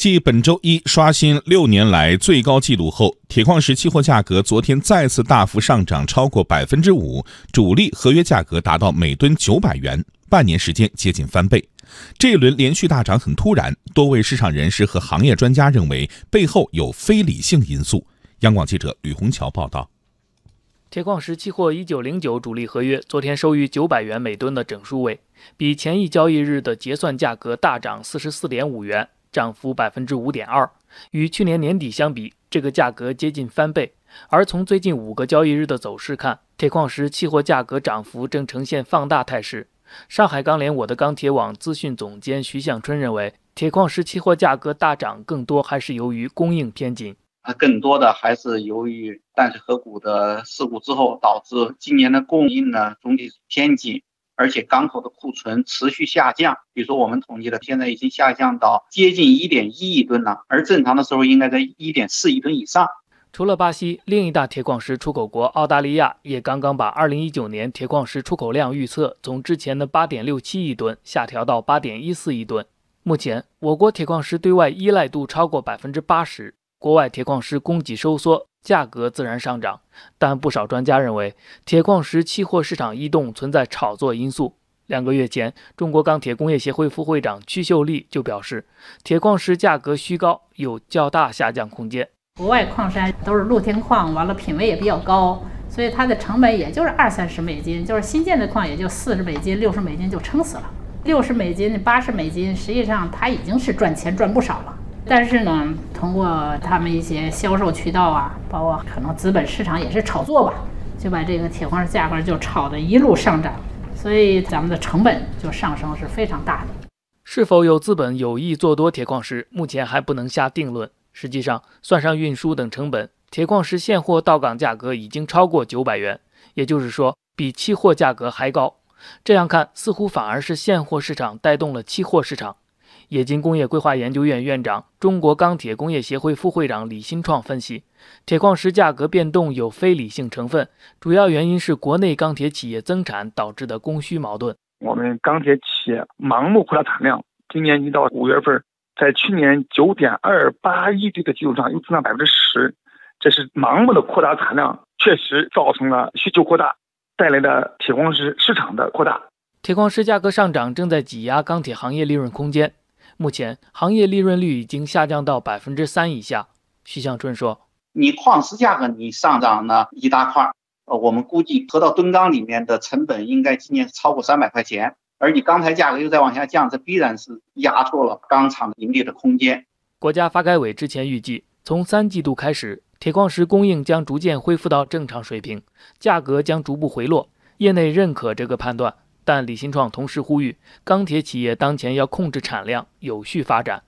继本周一刷新六年来最高纪录后，铁矿石期货价格昨天再次大幅上涨，超过百分之五，主力合约价格达到每吨九百元，半年时间接近翻倍。这一轮连续大涨很突然，多位市场人士和行业专家认为背后有非理性因素。央广记者吕红桥报道。铁矿石期货一九零九主力合约昨天收于九百元每吨的整数位，比前一交易日的结算价格大涨四十四点五元，涨幅百分之五点二。与去年年底相比，这个价格接近翻倍。而从最近五个交易日的走势看，铁矿石期货价格涨幅正呈现放大态势。上海钢联我的钢铁网资讯总监徐向春认为，铁矿石期货价格大涨更多还是由于供应偏紧。它更多的还是由于淡水河谷的事故之后，导致今年的供应呢总体偏紧，而且港口的库存持续下降。比如说我们统计的，现在已经下降到接近一点一亿吨了，而正常的时候应该在一点四亿吨以上。除了巴西，另一大铁矿石出口国澳大利亚也刚刚把二零一九年铁矿石出口量预测从之前的八点六七亿吨下调到八点一四亿吨。目前，我国铁矿石对外依赖度超过百分之八十。国外铁矿石供给收缩，价格自然上涨。但不少专家认为，铁矿石期货市场异动存在炒作因素。两个月前，中国钢铁工业协会副会长屈秀丽就表示，铁矿石价格虚高，有较大下降空间。国外矿山都是露天矿，完了品位也比较高，所以它的成本也就是二三十美金，就是新建的矿也就四十美金、六十美金就撑死了。六十美金、八十美金，实际上它已经是赚钱赚不少了。但是呢，通过他们一些销售渠道啊，包括可能资本市场也是炒作吧，就把这个铁矿石价格就炒得一路上涨，所以咱们的成本就上升是非常大的。是否有资本有意做多铁矿石，目前还不能下定论。实际上，算上运输等成本，铁矿石现货到港价格已经超过九百元，也就是说比期货价格还高。这样看，似乎反而是现货市场带动了期货市场。冶金工业规划研究院院长、中国钢铁工业协会副会长李新创分析，铁矿石价格变动有非理性成分，主要原因是国内钢铁企业增产导致的供需矛盾。我们钢铁企业盲目扩大产量，今年一到五月份，在去年九点二八亿吨的基础上又增长百分之十，这是盲目的扩大产量，确实造成了需求扩大带来的铁矿石市场的扩大。铁矿石价格上涨正在挤压钢铁行业利润空间。目前行业利润率已经下降到百分之三以下。徐向春说：“你矿石价格你上涨了一大块，呃，我们估计合到吨钢里面的成本应该今年超过三百块钱，而你钢材价格又在往下降，这必然是压缩了钢厂盈利的空间。”国家发改委之前预计，从三季度开始，铁矿石供应将逐渐恢复到正常水平，价格将逐步回落。业内认可这个判断。但李新创同时呼吁，钢铁企业当前要控制产量，有序发展。